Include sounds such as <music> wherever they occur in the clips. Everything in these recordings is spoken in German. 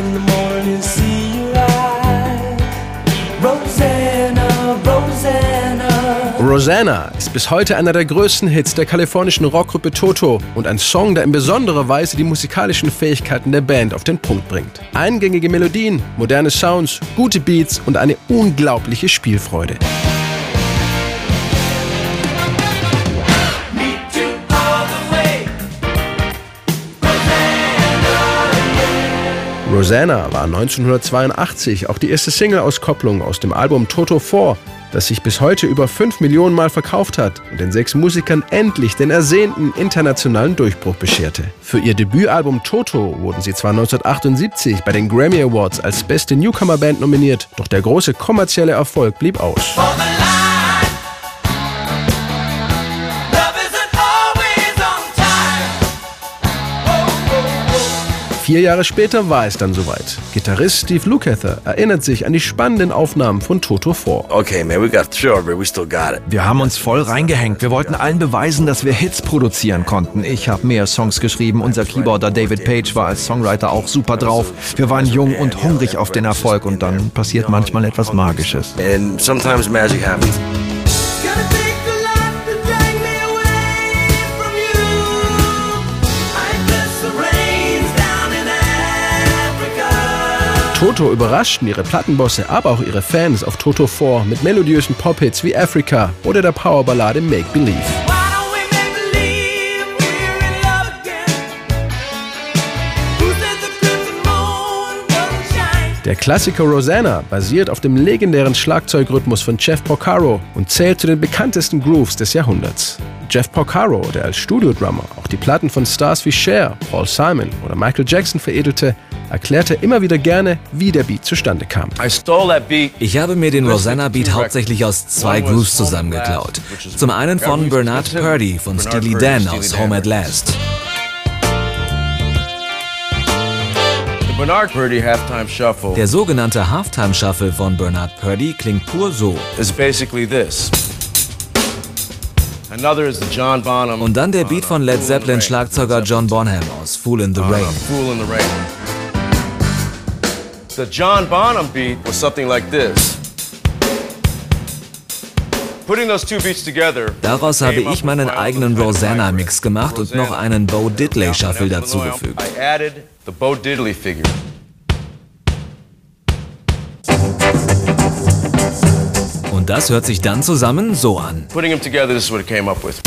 in the morning, see you light. Rosanna, Rosanna. Rosanna ist bis heute einer der größten Hits der kalifornischen Rockgruppe Toto und ein Song, der in besonderer Weise die musikalischen Fähigkeiten der Band auf den Punkt bringt. Eingängige Melodien, moderne Sounds, gute Beats und eine unglaubliche Spielfreude. Rosanna war 1982 auch die erste Single-Auskopplung aus dem Album Toto 4, das sich bis heute über 5 Millionen Mal verkauft hat und den sechs Musikern endlich den ersehnten internationalen Durchbruch bescherte. Für ihr Debütalbum Toto wurden sie zwar 1978 bei den Grammy Awards als beste Newcomer-Band nominiert, doch der große kommerzielle Erfolg blieb aus. Vier Jahre später war es dann soweit. Gitarrist Steve Lukather erinnert sich an die spannenden Aufnahmen von Toto 4. Okay, man, we got it, but we still got it. Wir haben uns voll reingehängt. Wir wollten allen beweisen, dass wir Hits produzieren konnten. Ich habe mehr Songs geschrieben. Unser Keyboarder David Page war als Songwriter auch super drauf. Wir waren jung und hungrig auf den Erfolg und dann passiert manchmal etwas Magisches. And sometimes magic happens. Toto überraschten ihre Plattenbosse, aber auch ihre Fans auf Toto 4 mit melodiösen Pop-Hits wie Africa oder der Powerballade Make Believe. Der Klassiker Rosanna basiert auf dem legendären Schlagzeugrhythmus von Jeff Porcaro und zählt zu den bekanntesten Grooves des Jahrhunderts. Jeff Porcaro, der als Studiodrummer auch die Platten von Stars wie Cher, Paul Simon oder Michael Jackson veredelte, erklärte immer wieder gerne, wie der Beat zustande kam. Beat. Ich habe mir den Rosanna-Beat hauptsächlich aus zwei Grooves zusammengeklaut. Zum einen von Bernard Purdy von Steely Dan aus Home at Last. The Bernard Purdy halftime shuffle Der sogenannte Halftime Shuffle von Bernard Purdy klingt pur so. basically this. Und dann der Beat von Led Zeppelin Schlagzeuger John Bonham aus Fool in the Rain. In the John Bonham beat was something like this. Putting those two beats together. Daraus habe ich meinen eigenen Rosanna-Mix gemacht und noch einen Bo Diddley Shuffle Now, dazugefügt. Das hört sich dann zusammen so an. Putting them together, this is what it came up with.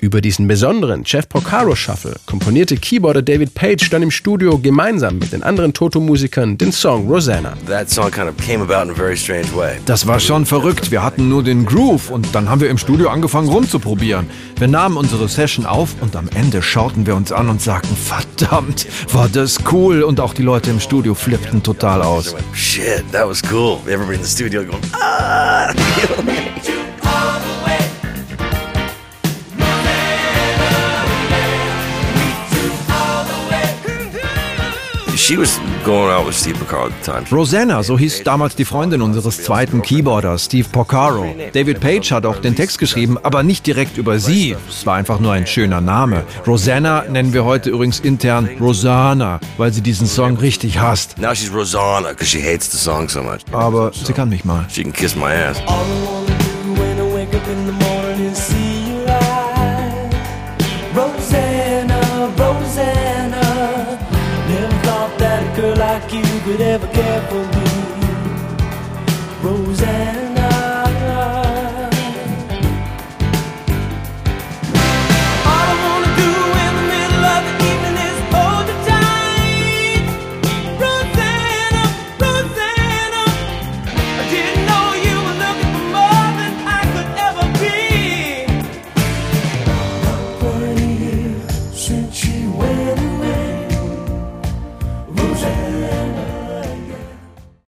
Über diesen besonderen Jeff Porcaro Shuffle komponierte Keyboarder David Page dann im Studio gemeinsam mit den anderen Toto-Musikern den Song Rosanna. That song kind of came about in a very strange way. Das war schon verrückt. Wir hatten nur den Groove und dann haben wir im Studio angefangen rumzuprobieren. Wir nahmen unsere Session auf und am Ende schauten wir uns an und sagten, verdammt, war das cool. Und auch die Leute im Studio flippten total aus. Shit, that was cool. Everybody in the studio going, ah! <laughs> Rosanna, so hieß damals die Freundin unseres zweiten Keyboarders, Steve Porcaro. David Page hat auch den Text geschrieben, aber nicht direkt über sie. Es war einfach nur ein schöner Name. Rosanna nennen wir heute übrigens intern Rosanna, weil sie diesen Song richtig hasst. Now she's Rosanna because she hates the song so much. Aber sie kann mich mal. She can kiss my ass. All I could ever care for me.